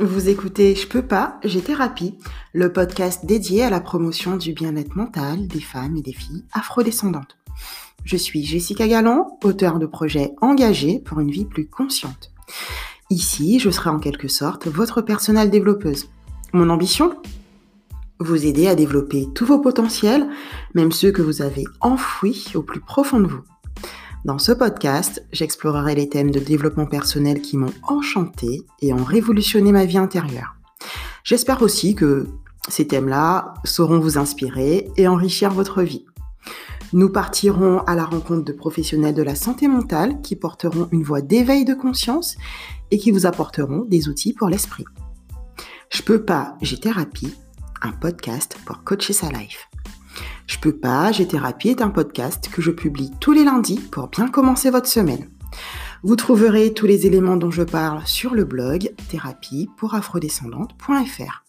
Vous écoutez Je peux pas, j'ai thérapie, le podcast dédié à la promotion du bien-être mental des femmes et des filles afrodescendantes. Je suis Jessica Galland, auteure de projets engagés pour une vie plus consciente. Ici, je serai en quelque sorte votre personnelle développeuse. Mon ambition? Vous aider à développer tous vos potentiels, même ceux que vous avez enfouis au plus profond de vous. Dans ce podcast, j'explorerai les thèmes de développement personnel qui m'ont enchanté et ont révolutionné ma vie intérieure. J'espère aussi que ces thèmes-là sauront vous inspirer et enrichir votre vie. Nous partirons à la rencontre de professionnels de la santé mentale qui porteront une voix d'éveil de conscience et qui vous apporteront des outils pour l'esprit. Je peux pas, j'ai thérapie, un podcast pour coacher sa life. Je peux pas, j'ai thérapie est un podcast que je publie tous les lundis pour bien commencer votre semaine. Vous trouverez tous les éléments dont je parle sur le blog thérapie pour afrodescendante.fr.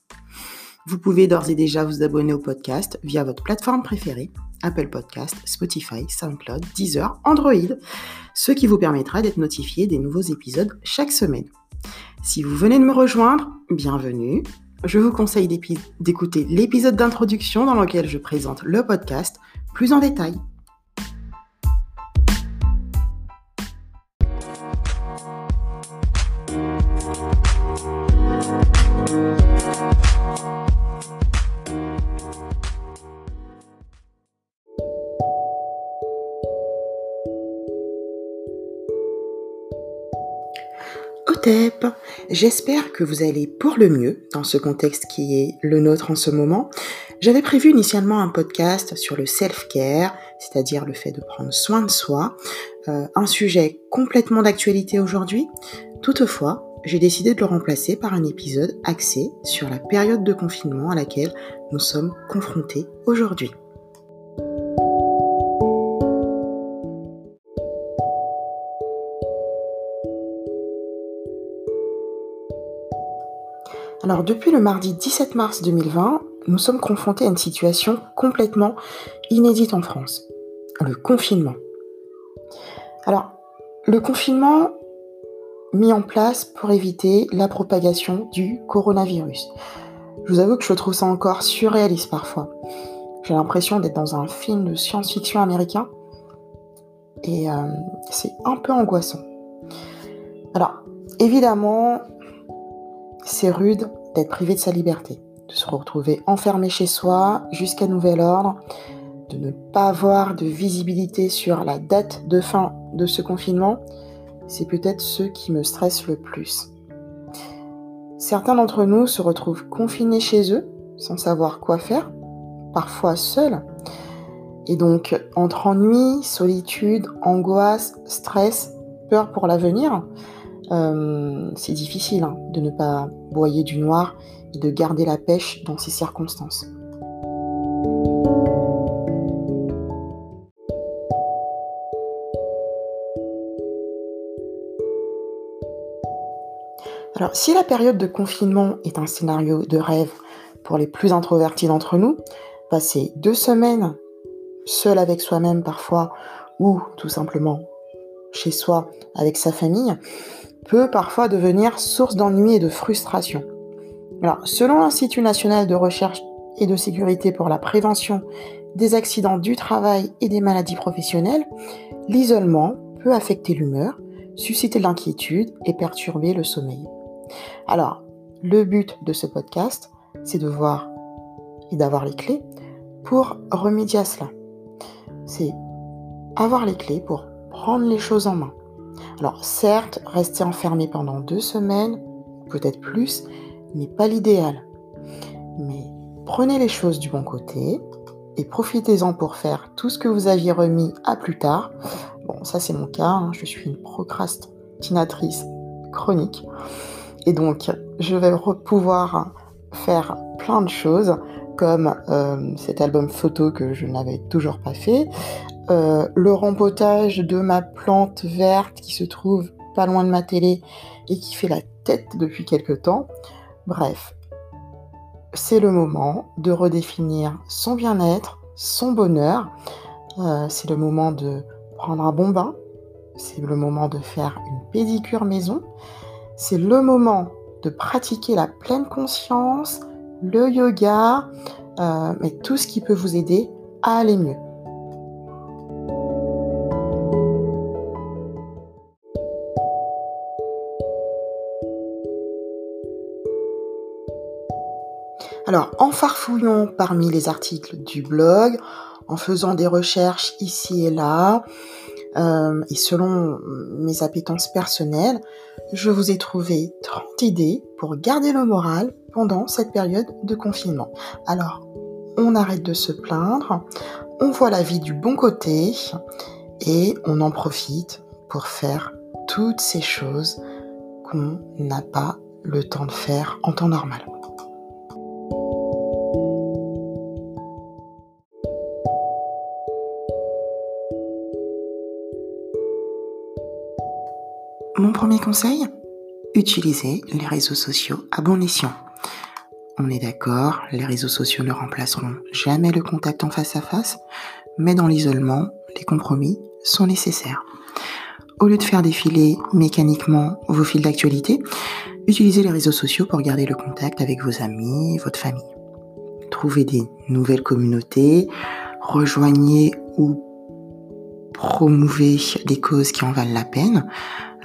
Vous pouvez d'ores et déjà vous abonner au podcast via votre plateforme préférée, Apple Podcast, Spotify, SoundCloud, Deezer, Android, ce qui vous permettra d'être notifié des nouveaux épisodes chaque semaine. Si vous venez de me rejoindre, bienvenue je vous conseille d'écouter l'épisode d'introduction dans lequel je présente le podcast plus en détail. J'espère que vous allez pour le mieux dans ce contexte qui est le nôtre en ce moment. J'avais prévu initialement un podcast sur le self-care, c'est-à-dire le fait de prendre soin de soi, euh, un sujet complètement d'actualité aujourd'hui. Toutefois, j'ai décidé de le remplacer par un épisode axé sur la période de confinement à laquelle nous sommes confrontés aujourd'hui. Alors depuis le mardi 17 mars 2020, nous sommes confrontés à une situation complètement inédite en France. Le confinement. Alors, le confinement mis en place pour éviter la propagation du coronavirus. Je vous avoue que je trouve ça encore surréaliste parfois. J'ai l'impression d'être dans un film de science-fiction américain et euh, c'est un peu angoissant. Alors, évidemment, c'est rude d'être privé de sa liberté, de se retrouver enfermé chez soi jusqu'à nouvel ordre, de ne pas avoir de visibilité sur la date de fin de ce confinement, c'est peut-être ce qui me stresse le plus. Certains d'entre nous se retrouvent confinés chez eux, sans savoir quoi faire, parfois seuls. Et donc, entre ennui, solitude, angoisse, stress, peur pour l'avenir, euh, c'est difficile hein, de ne pas boyer du noir et de garder la pêche dans ces circonstances. Alors, si la période de confinement est un scénario de rêve pour les plus introvertis d'entre nous, passer deux semaines seul avec soi-même parfois, ou tout simplement chez soi avec sa famille, peut parfois devenir source d'ennui et de frustration. Selon l'Institut national de recherche et de sécurité pour la prévention des accidents du travail et des maladies professionnelles, l'isolement peut affecter l'humeur, susciter l'inquiétude et perturber le sommeil. Alors, le but de ce podcast, c'est de voir et d'avoir les clés pour remédier à cela. C'est avoir les clés pour prendre les choses en main. Alors certes, rester enfermé pendant deux semaines, peut-être plus, n'est pas l'idéal. Mais prenez les choses du bon côté et profitez-en pour faire tout ce que vous aviez remis à plus tard. Bon, ça c'est mon cas, hein. je suis une procrastinatrice chronique. Et donc, je vais pouvoir faire plein de choses, comme euh, cet album photo que je n'avais toujours pas fait, euh, le rempotage de ma plante verte qui se trouve pas loin de ma télé et qui fait la tête depuis quelque temps. Bref, c'est le moment de redéfinir son bien-être, son bonheur. Euh, c'est le moment de prendre un bon bain. C'est le moment de faire une pédicure maison. C'est le moment de pratiquer la pleine conscience, le yoga, euh, mais tout ce qui peut vous aider à aller mieux. Alors, en farfouillant parmi les articles du blog, en faisant des recherches ici et là, euh, et selon mes appétences personnelles, je vous ai trouvé 30 idées pour garder le moral pendant cette période de confinement. Alors, on arrête de se plaindre, on voit la vie du bon côté et on en profite pour faire toutes ces choses qu'on n'a pas le temps de faire en temps normal. Mon premier conseil Utilisez les réseaux sociaux à bon escient. On est d'accord, les réseaux sociaux ne remplaceront jamais le contact en face à face, mais dans l'isolement, les compromis sont nécessaires. Au lieu de faire défiler mécaniquement vos fils d'actualité, utilisez les réseaux sociaux pour garder le contact avec vos amis, votre famille. Trouvez des nouvelles communautés, rejoignez ou promouvez des causes qui en valent la peine,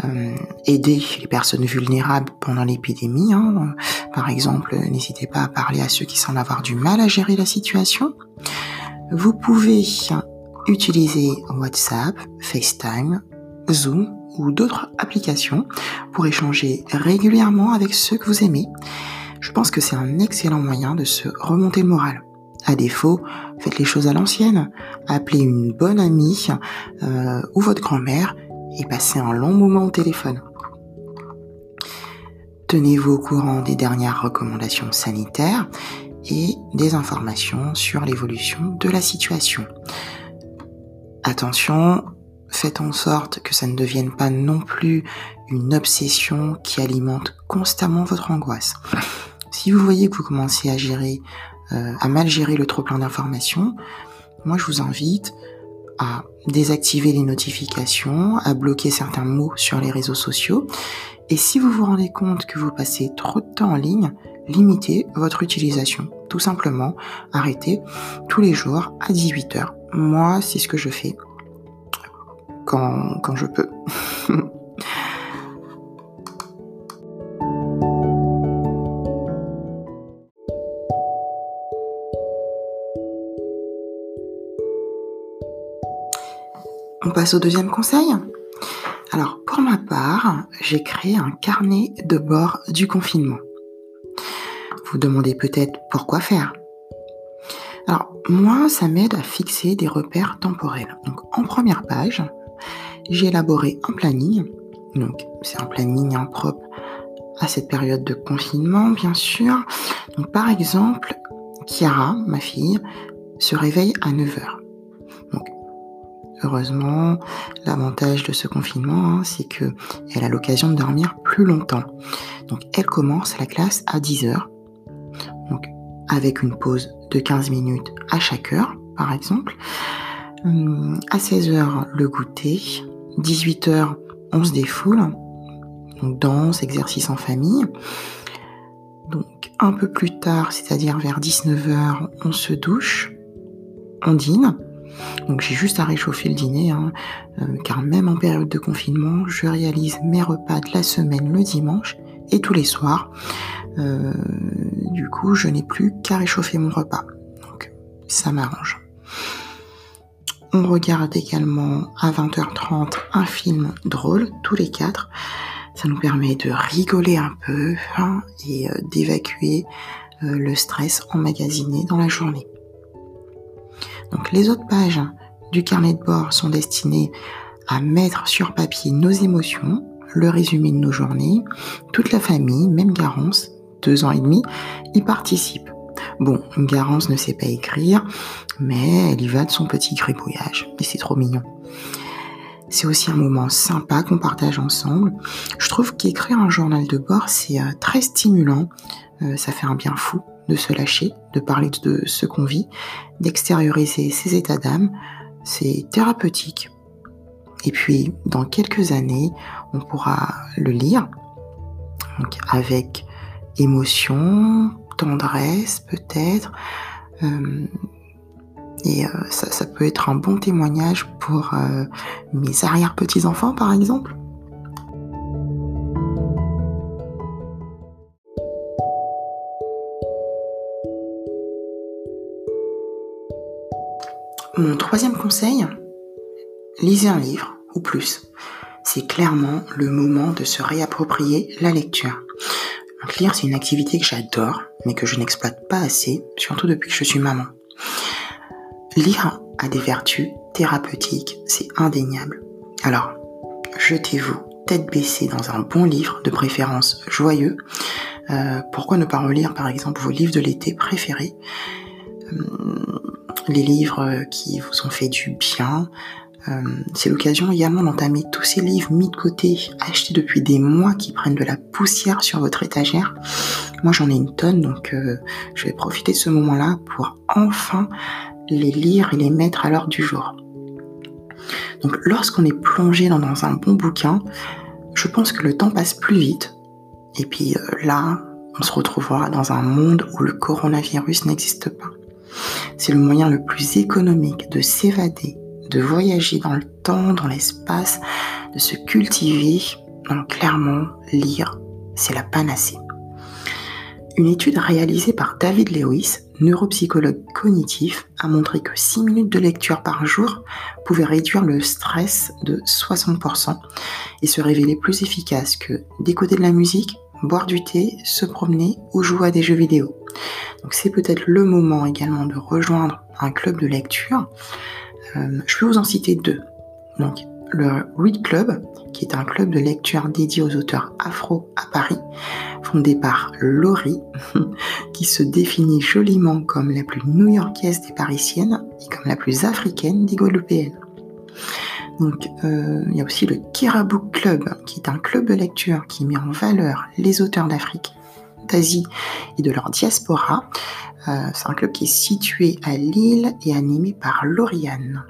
euh, aider les personnes vulnérables pendant l'épidémie. Hein. Par exemple, n'hésitez pas à parler à ceux qui semblent avoir du mal à gérer la situation. Vous pouvez utiliser WhatsApp, FaceTime, Zoom ou d'autres applications pour échanger régulièrement avec ceux que vous aimez. Je pense que c'est un excellent moyen de se remonter le moral. À défaut, faites les choses à l'ancienne. Appelez une bonne amie euh, ou votre grand-mère et passez un long moment au téléphone. Tenez-vous au courant des dernières recommandations sanitaires et des informations sur l'évolution de la situation. Attention, faites en sorte que ça ne devienne pas non plus une obsession qui alimente constamment votre angoisse. Si vous voyez que vous commencez à gérer, euh, à mal gérer le trop plein d'informations, moi je vous invite à désactiver les notifications, à bloquer certains mots sur les réseaux sociaux. Et si vous vous rendez compte que vous passez trop de temps en ligne, limitez votre utilisation. Tout simplement, arrêtez tous les jours à 18h. Moi, c'est ce que je fais quand, quand je peux. On passe au deuxième conseil. Alors, pour ma part, j'ai créé un carnet de bord du confinement. Vous demandez peut-être pourquoi faire. Alors, moi, ça m'aide à fixer des repères temporels. Donc, en première page, j'ai élaboré un planning. Donc, c'est un planning propre à cette période de confinement, bien sûr. Donc, par exemple, Chiara, ma fille, se réveille à 9h. Heureusement, l'avantage de ce confinement, hein, c'est que elle a l'occasion de dormir plus longtemps. Donc, elle commence la classe à 10 heures. Donc, avec une pause de 15 minutes à chaque heure, par exemple. Hum, à 16 heures, le goûter. 18 heures, on se défoule. Donc, danse, exercice en famille. Donc, un peu plus tard, c'est-à-dire vers 19 heures, on se douche, on dîne. Donc j'ai juste à réchauffer le dîner, hein, euh, car même en période de confinement, je réalise mes repas de la semaine le dimanche et tous les soirs. Euh, du coup, je n'ai plus qu'à réchauffer mon repas. Donc ça m'arrange. On regarde également à 20h30 un film drôle, tous les quatre. Ça nous permet de rigoler un peu hein, et euh, d'évacuer le stress emmagasiné dans la journée. Donc les autres pages du carnet de bord sont destinées à mettre sur papier nos émotions, le résumé de nos journées. Toute la famille, même Garance, deux ans et demi, y participe. Bon, Garance ne sait pas écrire, mais elle y va de son petit gribouillage. Et c'est trop mignon. C'est aussi un moment sympa qu'on partage ensemble. Je trouve qu'écrire un journal de bord, c'est euh, très stimulant. Euh, ça fait un bien fou de se lâcher, de parler de ce qu'on vit, d'extérioriser ses états d'âme. C'est thérapeutique. Et puis, dans quelques années, on pourra le lire avec émotion, tendresse peut-être. Euh, et euh, ça, peut être un bon témoignage pour euh, mes arrière-petits-enfants, par exemple. Mon troisième conseil, lisez un livre ou plus. C'est clairement le moment de se réapproprier la lecture. Donc lire, c'est une activité que j'adore, mais que je n'exploite pas assez, surtout depuis que je suis maman. Lire a des vertus thérapeutiques, c'est indéniable. Alors, jetez-vous tête baissée dans un bon livre, de préférence joyeux. Euh, pourquoi ne pas relire par exemple vos livres de l'été préférés? Hum, Les livres qui vous ont fait du bien. Hum, c'est l'occasion également d'entamer tous ces livres mis de côté, achetés depuis des mois qui prennent de la poussière sur votre étagère. Moi j'en ai une tonne donc euh, je vais profiter de ce moment-là pour enfin les lire et les mettre à l'ordre du jour. Donc lorsqu'on est plongé dans, un bon bouquin, je pense que le temps passe plus vite. Et puis euh, là, on se retrouvera dans un monde où le coronavirus n'existe pas. C'est le moyen le plus économique de s'évader, de voyager dans le temps, dans l'espace, de se cultiver. Donc clairement, lire, c'est la panacée. Une étude réalisée par David Lewis, neuropsychologue cognitif, a montré que 6 minutes de lecture par jour pouvaient réduire le stress de 60% et se révéler plus efficace que d'écouter de la musique, boire du thé, se promener ou jouer à des jeux vidéo. C'est peut-être le moment également de rejoindre un club de lecture. Euh, je peux vous en citer deux. Le Read Club, qui est un club de lecture dédié aux auteurs afro à Paris, fondé par Laurie, qui se définit joliment comme la plus new-yorkaise des parisiennes et comme la plus africaine des guadeloupéennes. Donc, euh, il y a aussi le Kira Book Club, qui est un club de lecture qui met en valeur les auteurs d'Afrique, et de leur diaspora. Euh, c'est un club qui est situé à Lille et animé par Lauriane.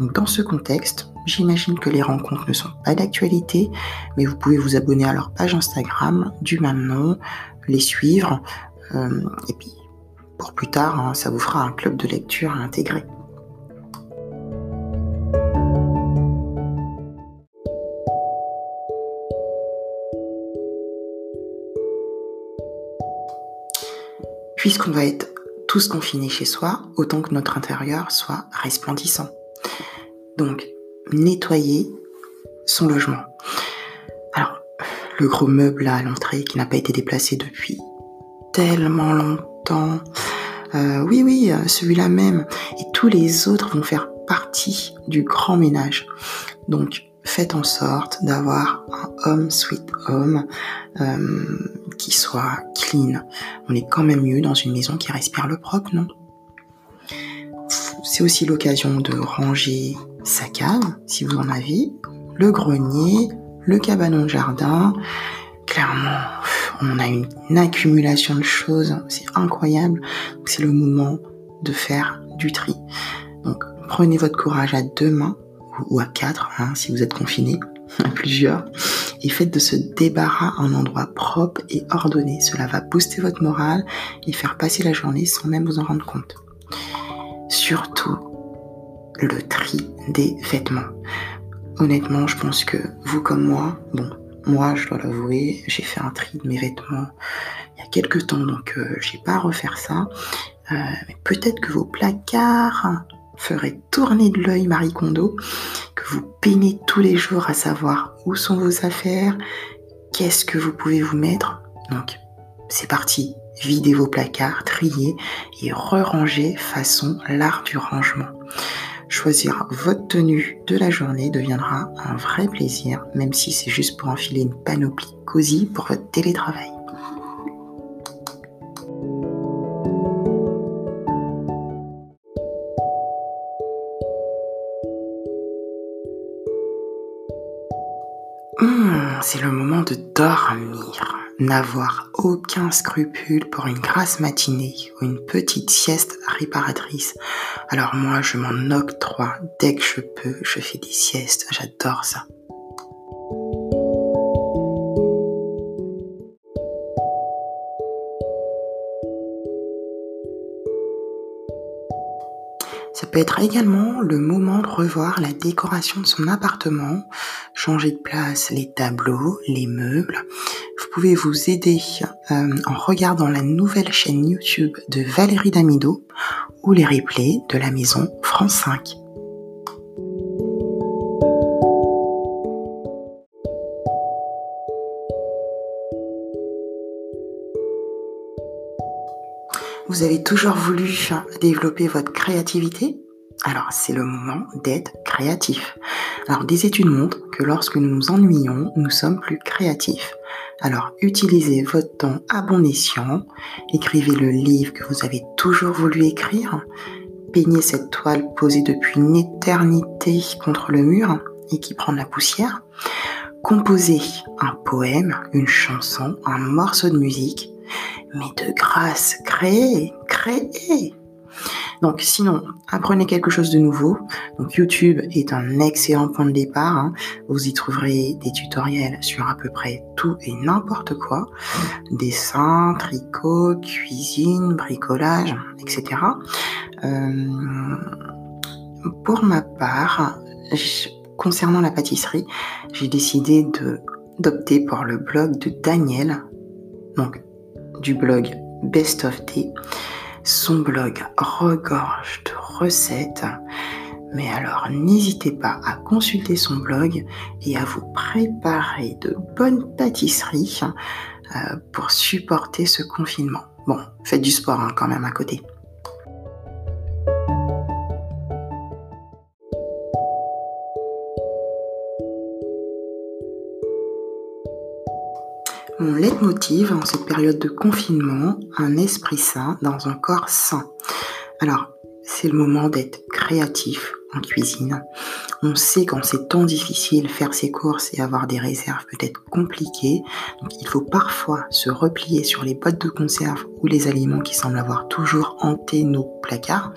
Dans ce contexte, J'imagine que les rencontres ne sont pas d'actualité, mais vous pouvez vous abonner à leur page Instagram du même nom, les suivre, euh, et puis pour plus tard, hein, ça vous fera un club de lecture à intégrer. Puisqu'on va être tous confinés chez soi, autant que notre intérieur soit resplendissant. Donc, nettoyer son logement. Alors, le gros meuble à l'entrée qui n'a pas été déplacé depuis tellement longtemps. Euh, oui, oui, euh, celui-là même. Et tous les autres vont faire partie du grand ménage. Donc, faites en sorte d'avoir un home sweet home euh, qui soit clean. On est quand même mieux dans une maison qui respire le propre, non? C'est aussi l'occasion de ranger sa cave, si vous en avez, le grenier, le cabanon de jardin. Clairement, on a une, accumulation de choses, c'est incroyable. C'est le moment de faire du tri. Donc, prenez votre courage à deux mains ou à quatre, hein, si vous êtes confiné, à plusieurs, et faites de ce débarras un endroit propre et ordonné. Cela va booster votre morale et faire passer la journée sans même vous en rendre compte. Surtout, le tri des vêtements. Honnêtement, je pense que vous comme moi, bon, moi, je dois l'avouer, j'ai fait un tri de mes vêtements il y a quelques temps, donc euh, j'ai pas à refaire ça. Euh, mais peut-être que vos placards feraient tourner de l'œil Marie Kondo, que vous peinez tous les jours à savoir où sont vos affaires, qu'est-ce que vous pouvez vous mettre. Donc, c'est parti. Videz vos placards, triez et re-rangez façon l'art du rangement. Choisir votre tenue de la journée deviendra un vrai plaisir, même si c'est juste pour enfiler une panoplie cosy pour votre télétravail. C'est le moment de dormir n'avoir aucun scrupule pour une grasse matinée ou une petite sieste réparatrice. Alors moi, je m'en octroie dès que je peux, je fais des siestes, j'adore ça. Être également le moment de revoir la décoration de son appartement, changer de place les tableaux, les meubles. Vous pouvez vous aider euh, en regardant la nouvelle chaîne YouTube de Valérie Damido ou les replays de la maison France 5. Vous avez toujours voulu développer votre créativité? Alors c'est le moment d'être créatif. Alors des études montrent que lorsque nous nous ennuyons, nous sommes plus créatifs. Alors utilisez votre temps à bon escient, écrivez le livre que vous avez toujours voulu écrire, peignez cette toile posée depuis une éternité contre le mur et qui prend de la poussière, composez un poème, une chanson, un morceau de musique, mais de grâce, créez, créez. Donc sinon, apprenez quelque chose de nouveau. Donc YouTube est un excellent point de départ. Hein. Vous y trouverez des tutoriels sur à peu près tout et n'importe quoi. Dessin, tricot, cuisine, bricolage, etc. Euh, pour ma part, concernant la pâtisserie, j'ai décidé d'opter pour le blog de Daniel. Donc du blog Best of Day. Son blog regorge de recettes. Mais alors n'hésitez pas à consulter son blog et à vous préparer de bonnes pâtisseries euh, pour supporter ce confinement. Bon, faites du sport hein, quand même à côté. Mon leitmotiv en cette période de confinement, un esprit sain dans un corps sain. Alors, c'est le moment d'être créatif en cuisine. On sait qu'en ces temps difficiles, faire ses courses et avoir des réserves peut être compliqué. Donc, il faut parfois se replier sur les boîtes de conserve ou les aliments qui semblent avoir toujours hanté nos placards.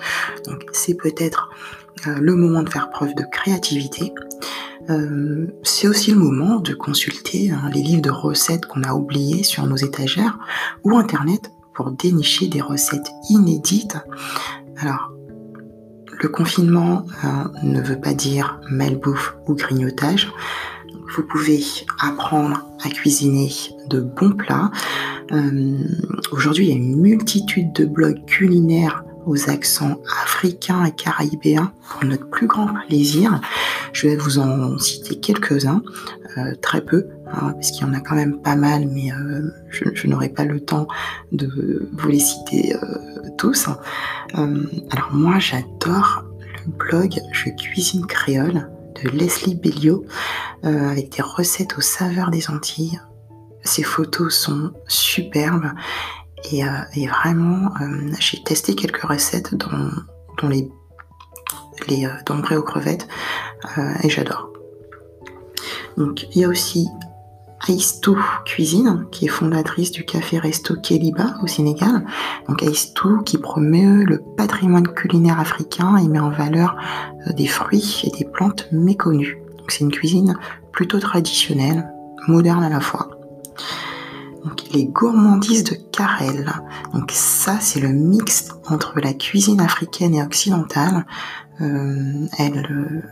Donc, c'est peut-être euh, le moment de faire preuve de créativité euh, c'est aussi le moment de consulter hein, les livres de recettes qu'on a oubliés sur nos étagères ou Internet pour dénicher des recettes inédites. Alors, le confinement euh, ne veut pas dire malbouffe ou grignotage. Vous pouvez apprendre à cuisiner de bons plats. Euh, aujourd'hui, il y a une multitude de blogs culinaires aux accents africains et caribéens pour notre plus grand plaisir. Je vais vous en citer quelques-uns, euh, très peu, hein, parce qu'il y en a quand même pas mal, mais euh, je, n'aurai pas le temps de vous les citer euh, tous. alors moi, j'adore le blog Je cuisine créole de Leslie Belliot, avec des recettes aux saveurs des Antilles. Ces photos sont superbes et, vraiment, j'ai testé quelques recettes dont, les, les euh, aux crevettes euh, et j'adore. Donc il y a aussi Aïstou Cuisine, qui est fondatrice du café resto Kéliba au Sénégal. Donc Aïstou qui promeut le patrimoine culinaire africain et met en valeur euh, des fruits et des plantes méconnues. Donc c'est une cuisine plutôt traditionnelle, moderne à la fois. Donc les gourmandises de Carrel. Donc ça c'est le mix entre la cuisine africaine et occidentale. Euh, elle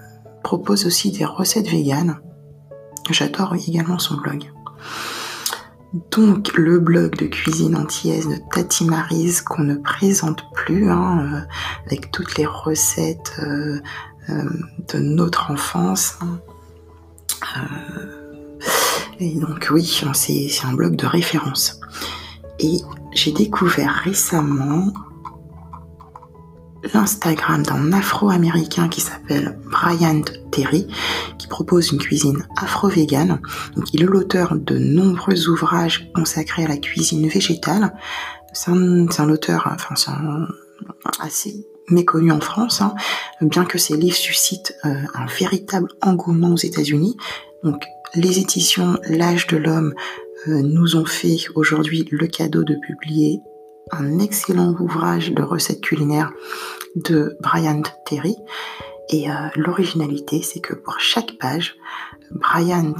propose aussi des recettes véganes. J'adore également son blog. Donc le blog de cuisine antillaise de Tati Marise qu'on ne présente plus, hein, euh, avec toutes les recettes euh, euh, de notre enfance. Hein. Donc oui, c'est un blog de référence. Et j'ai découvert récemment l'Instagram d'un afro-américain qui s'appelle Brian Terry, qui propose une cuisine afro-végane. il est l'auteur de nombreux ouvrages consacrés à la cuisine végétale. C'est un, auteur, assez méconnu en France, hein, bien que ses livres suscitent euh, un véritable engouement aux États-Unis. Les éditions L'âge de l'homme euh, nous ont fait aujourd'hui le cadeau de publier un excellent ouvrage de recettes culinaires de Brian Terry. Et euh, l'originalité, c'est que pour chaque page, Brian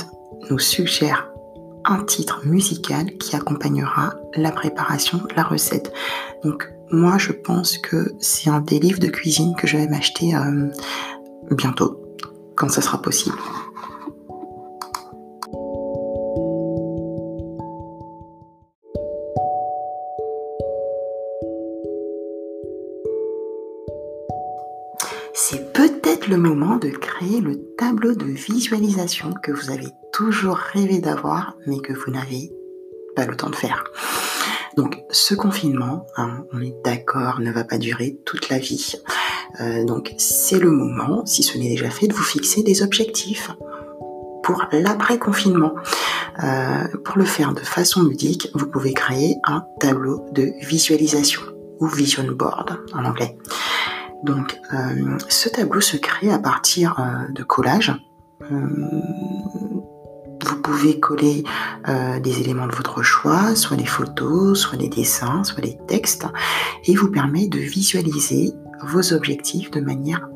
nous suggère un titre musical qui accompagnera la préparation de la recette. Donc moi je pense que c'est un des livres de cuisine que je vais m'acheter euh, bientôt, quand ça sera possible. Le moment de créer le tableau de visualisation que vous avez toujours rêvé d'avoir mais que vous n'avez pas le temps de faire. Donc ce confinement, hein, on est d'accord, ne va pas durer toute la vie. Euh, donc c'est le moment, si ce n'est déjà fait, de vous fixer des objectifs pour l'après-confinement. Euh, pour le faire de façon ludique, vous pouvez créer un tableau de visualisation ou vision board en anglais. Donc euh, ce tableau se crée à partir de collages. Vous pouvez coller euh, des éléments de votre choix, soit des photos, soit des dessins, soit des textes, et vous permet de visualiser vos objectifs de manière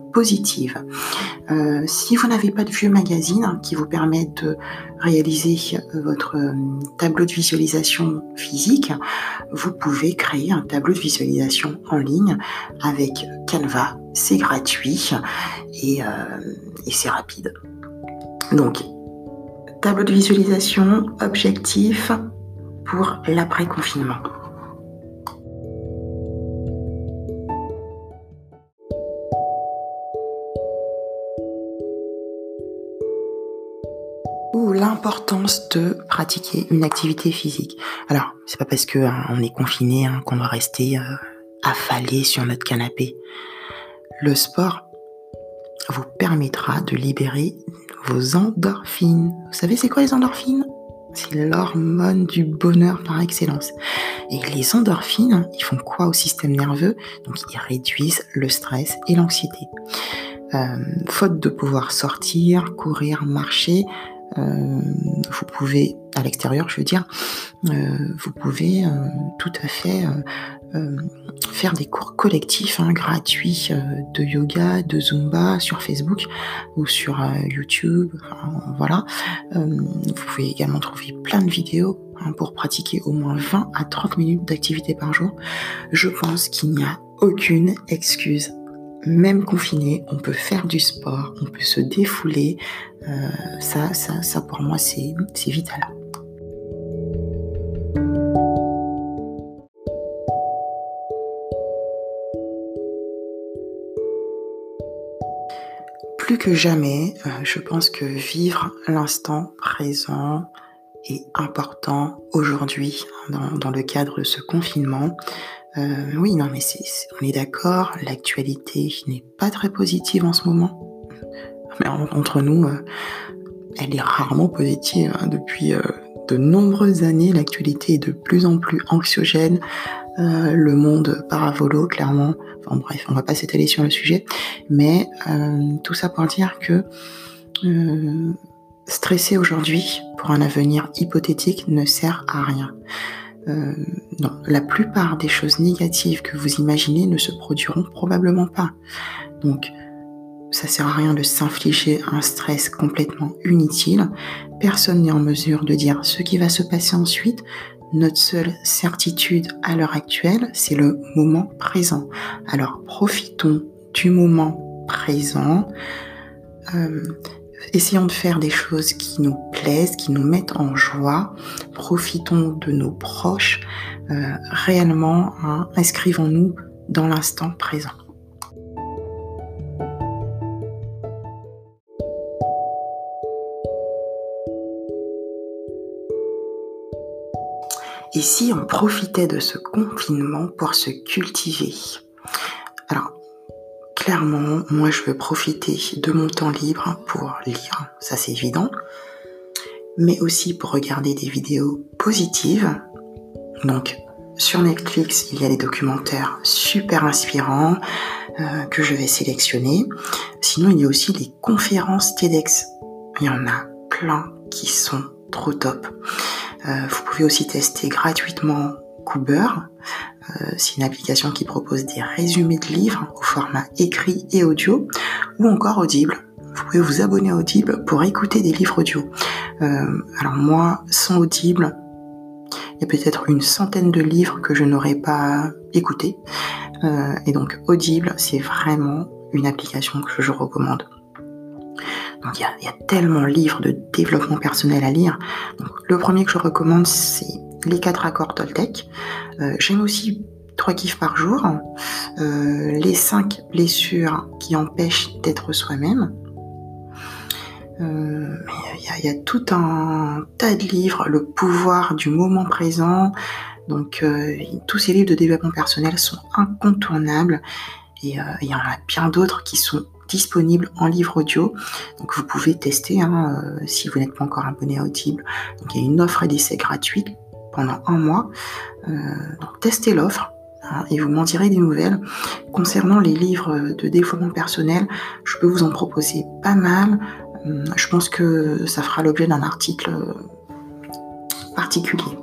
Euh, si vous n'avez pas de vieux magazine qui vous permettent de réaliser votre euh, tableau de visualisation physique, vous pouvez créer un tableau de visualisation en ligne avec Canva. C'est gratuit et c'est rapide. Donc, Tableau de visualisation, objectif pour l'après-confinement. L'importance de pratiquer une activité physique. Alors, c'est pas parce que hein, on est confiné hein, qu'on doit rester euh, affalé sur notre canapé. Le sport vous permettra de libérer vos endorphines. Vous savez c'est quoi les endorphines? C'est l'hormone du bonheur par excellence. Et les endorphines, ils font quoi au système nerveux? Donc ils réduisent le stress et l'anxiété. Euh, faute de pouvoir sortir, courir, marcher, vous pouvez, à l'extérieur je veux dire, euh, vous pouvez tout à fait faire des cours collectifs hein, gratuits de yoga, de zumba sur Facebook ou sur YouTube. voilà. vous pouvez également trouver plein de vidéos hein, pour pratiquer au moins 20 à 30 minutes d'activité par jour. Je pense qu'il n'y a aucune excuse même confiné, on peut faire du sport, on peut se défouler. Euh, ça, ça, ça pour moi, c'est vital. Plus que jamais, euh, je pense que vivre l'instant présent est important aujourd'hui dans, le cadre de ce confinement. Euh, oui, non, mais on est d'accord, l'actualité n'est pas très positive en ce moment. Mais entre nous, euh, elle est rarement positive. Hein. Depuis euh, de nombreuses années, l'actualité est de plus en plus anxiogène. le monde paravolo, clairement. Enfin bref, on va pas s'étaler sur le sujet. Mais tout ça pour dire que stresser aujourd'hui pour un avenir hypothétique ne sert à rien. Euh, non, la plupart des choses négatives que vous imaginez ne se produiront probablement pas. Donc, ça sert à rien de s'infliger un stress complètement inutile. Personne n'est en mesure de dire ce qui va se passer ensuite. Notre seule certitude à l'heure actuelle, c'est le moment présent. Alors, profitons du moment présent. Euh, Essayons de faire des choses qui nous plaisent, qui nous mettent en joie. Profitons de nos proches. Euh, réellement, hein, inscrivons-nous dans l'instant présent. Et si on profitait de ce confinement pour se cultiver? Clairement, moi, je veux profiter de mon temps libre pour lire, ça c'est évident, mais aussi pour regarder des vidéos positives. Donc, sur Netflix, il y a des documentaires super inspirants euh, que je vais sélectionner. Sinon, il y a aussi les conférences TEDx. Il y en a plein qui sont trop top. Euh, vous pouvez aussi tester gratuitement Cooper. Euh, c'est une application qui propose des résumés de livres au format écrit et audio, ou encore Audible. Vous pouvez vous abonner à Audible pour écouter des livres audio. Euh, alors moi, sans Audible, il y a peut-être une centaine de livres que je n'aurais pas écouter. et donc Audible, c'est vraiment une application que je recommande. Donc il y, a tellement de livres de développement personnel à lire. le premier que je recommande, c'est Les quatre accords Toltec. J'aime aussi trois kiffs par jour, les cinq blessures qui empêchent d'être soi-même, euh, il y, a tout un tas de livres, le pouvoir du moment présent. Donc euh, tous ces livres de développement personnel sont incontournables et euh, il y en a bien d'autres qui sont disponibles en livre audio. Donc vous pouvez tester hein, si vous n'êtes pas encore abonné à Audible. Il y a une offre d'essai gratuite pendant un mois. donc testez l'offre hein, et vous m'en direz des nouvelles. Concernant les livres de développement personnel, je peux vous en proposer pas mal. Euh, je pense que ça fera l'objet d'un article particulier.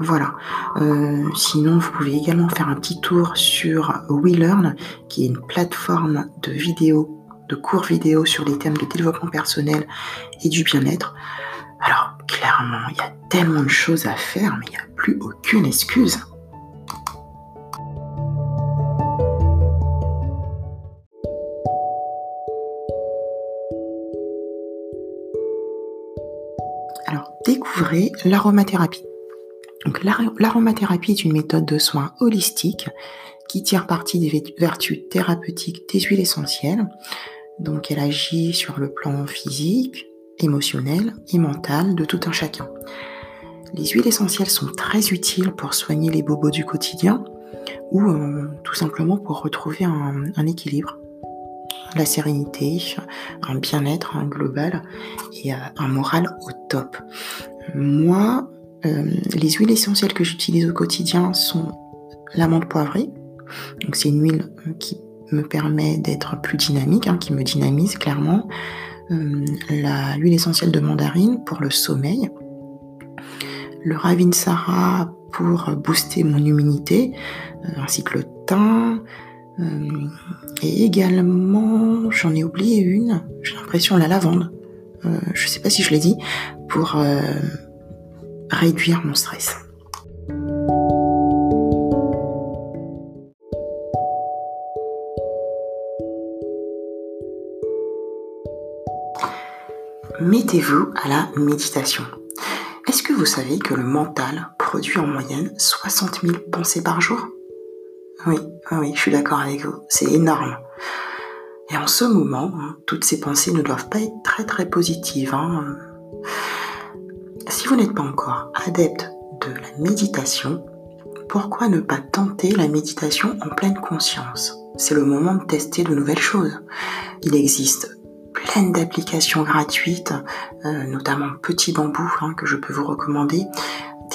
Voilà. Euh, sinon, vous pouvez également faire un petit tour sur WeLearn, qui est une plateforme de vidéos, de cours vidéo sur les thèmes de développement personnel et du bien-être. Alors, clairement, il y a tellement de choses à faire, mais il n'y a plus aucune excuse. découvrez l'aromathérapie. L'aromathérapie est une méthode de soins holistique qui tire parti des vertus thérapeutiques des huiles essentielles. Donc elle agit sur le plan physique, émotionnel et mental de tout un chacun. Les huiles essentielles sont très utiles pour soigner les bobos du quotidien ou euh, tout simplement pour retrouver un équilibre la sérénité, un bien-être global et euh, un moral au top. Moi, euh, les huiles essentielles que j'utilise au quotidien sont l'amande poivrée. Donc c'est une huile qui me permet d'être plus dynamique, hein, qui me dynamise clairement. L'huile essentielle de mandarine pour le sommeil. Le Ravinsara pour booster mon immunité, ainsi que le thym, euh, et également, j'en ai oublié une, j'ai l'impression la lavande. Euh, je sais pas si je l'ai dit, pour euh, réduire mon stress. Mettez-vous à la méditation. Est-ce que vous savez que le mental produit en moyenne 60 000 pensées par jour? Oui, oui, je suis d'accord avec vous. C'est énorme. Et en ce moment, hein, toutes ces pensées ne doivent pas être très très positives. Hein. Si vous n'êtes pas encore adepte de la méditation, pourquoi ne pas tenter la méditation en pleine conscience? C'est le moment de tester de nouvelles choses. Il existe plein d'applications gratuites, euh, notamment Petit Bambou, hein, que je peux vous recommander,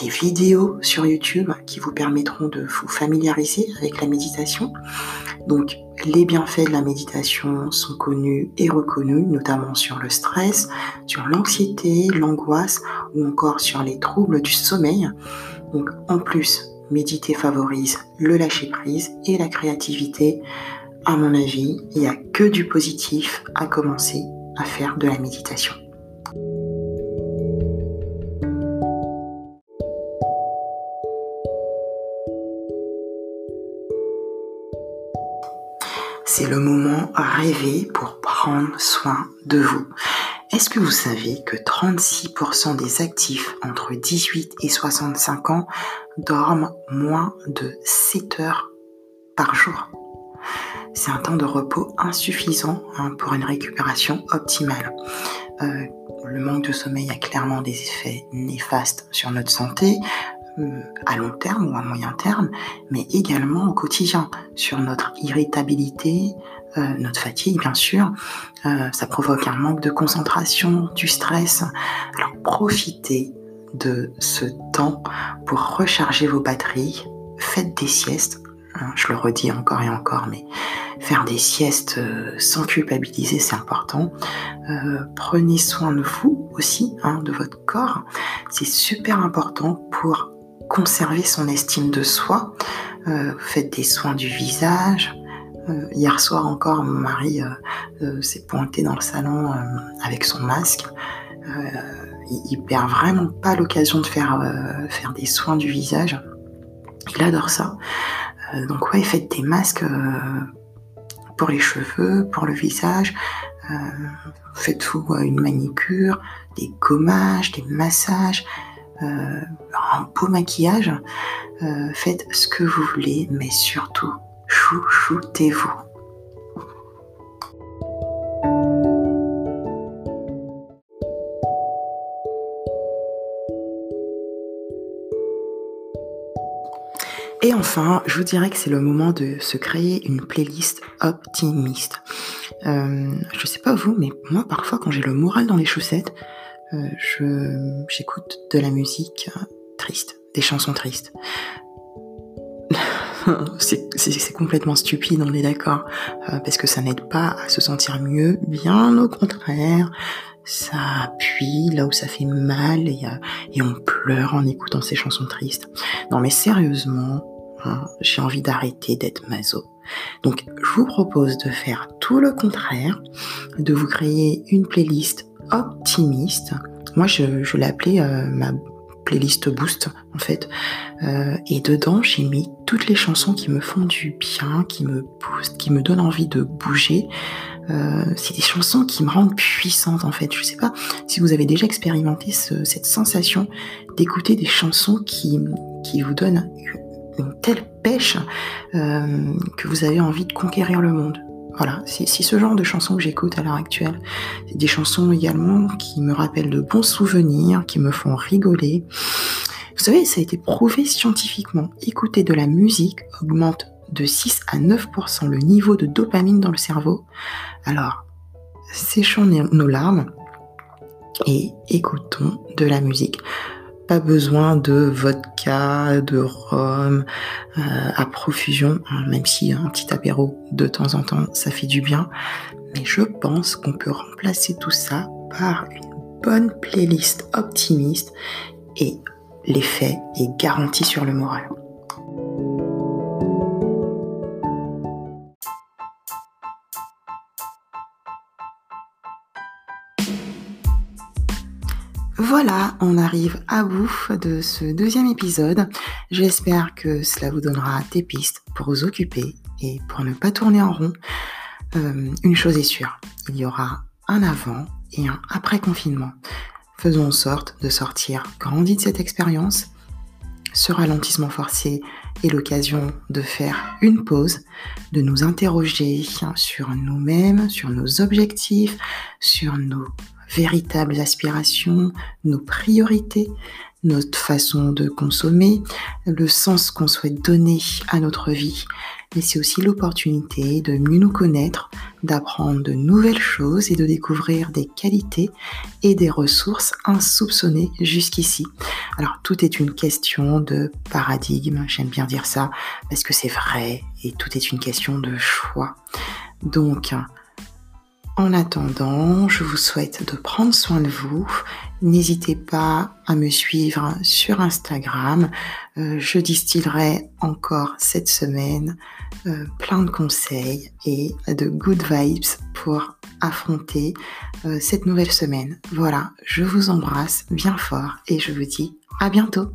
des vidéos sur YouTube qui vous permettront de vous familiariser avec la méditation. Donc les bienfaits de la méditation sont connus et reconnus, notamment sur le stress, sur l'anxiété, l'angoisse ou encore sur les troubles du sommeil. Donc en plus, méditer favorise le lâcher-prise et la créativité. À mon avis, il n'y a que du positif à commencer à faire de la méditation. c'est le moment rêvé pour prendre soin de vous. Est-ce que vous savez que 36% des actifs entre 18 et 65 ans dorment moins de 7 heures par jour? C'est un temps de repos insuffisant hein, pour une récupération optimale. Euh, le manque de sommeil a clairement des effets néfastes sur notre santé, euh, à long terme ou à moyen terme, mais également au quotidien, sur notre irritabilité, euh, notre fatigue bien sûr. Ça provoque un manque de concentration, du stress. Alors profitez de ce temps pour recharger vos batteries. Faites des siestes. Hein, je le redis encore et encore, mais faire des siestes sans culpabiliser, c'est important. prenez soin de vous aussi, hein, de votre corps. C'est super important pour conserver son estime de soi. Euh, faites des soins du visage. Euh, hier soir encore, mon mari euh, s'est pointé dans le salon avec son masque. il, perd vraiment pas l'occasion de faire des soins du visage. Il adore ça. Donc ouais, faites des masques pour les cheveux, pour le visage. Faites-vous une manicure, des gommages, des massages, un beau maquillage. faites ce que vous voulez, mais surtout, chouchoutez-vous. Et enfin, je vous dirais que c'est le moment de se créer une playlist optimiste. Euh, je sais pas vous, mais moi parfois quand j'ai le moral dans les chaussettes, euh, j'écoute de la musique triste, des chansons tristes. c'est complètement stupide, on est d'accord, euh, parce que ça n'aide pas à se sentir mieux, bien au contraire, ça appuie là où ça fait mal euh, et on pleure en écoutant ces chansons tristes. Non mais sérieusement, hein, j'ai envie d'arrêter d'être maso. Donc je vous propose de faire tout le contraire, de vous créer une playlist optimiste. Moi je, je l'ai appelée euh, ma playlist boost en fait. Euh, et dedans j'ai mis toutes les chansons qui me font du bien, qui me boostent, qui me donnent envie de bouger, euh, c'est des chansons qui me rendent puissante en fait. Je sais pas si vous avez déjà expérimenté cette sensation d'écouter des chansons qui, qui vous donnent une telle pêche euh, que vous avez envie de conquérir le monde. Voilà, c'est ce genre de chansons que j'écoute à l'heure actuelle. C'est des chansons également qui me rappellent de bons souvenirs, qui me font rigoler. Vous savez, ça a été prouvé scientifiquement. Écouter de la musique augmente de 6 à 9% le niveau de dopamine dans le cerveau. Alors, séchons nos larmes et écoutons de la musique. Pas besoin de vodka, de rhum euh, à profusion, hein, même si un petit apéro de temps en temps, ça fait du bien. Mais je pense qu'on peut remplacer tout ça par une bonne playlist optimiste et l'effet est garanti sur le moral. Voilà, on arrive à bout de ce deuxième épisode. J'espère que cela vous donnera des pistes pour vous occuper et pour ne pas tourner en rond. Euh, une chose est sûre, il y aura un avant et un après confinement. Faisons en sorte de sortir grandi de cette expérience. Ce ralentissement forcé est l'occasion de faire une pause, de nous interroger sur nous-mêmes, sur nos objectifs, sur nos véritables aspirations, nos priorités, notre façon de consommer, le sens qu'on souhaite donner à notre vie. Mais c'est aussi l'opportunité de mieux nous connaître, d'apprendre de nouvelles choses et de découvrir des qualités et des ressources insoupçonnées jusqu'ici. Alors tout est une question de paradigme, j'aime bien dire ça, parce que c'est vrai, et tout est une question de choix. Donc, en attendant, je vous souhaite de prendre soin de vous. N'hésitez pas à me suivre sur Instagram. Euh, je distillerai encore cette semaine euh, plein de conseils et de good vibes pour affronter euh, cette nouvelle semaine. Voilà, je vous embrasse bien fort et je vous dis à bientôt.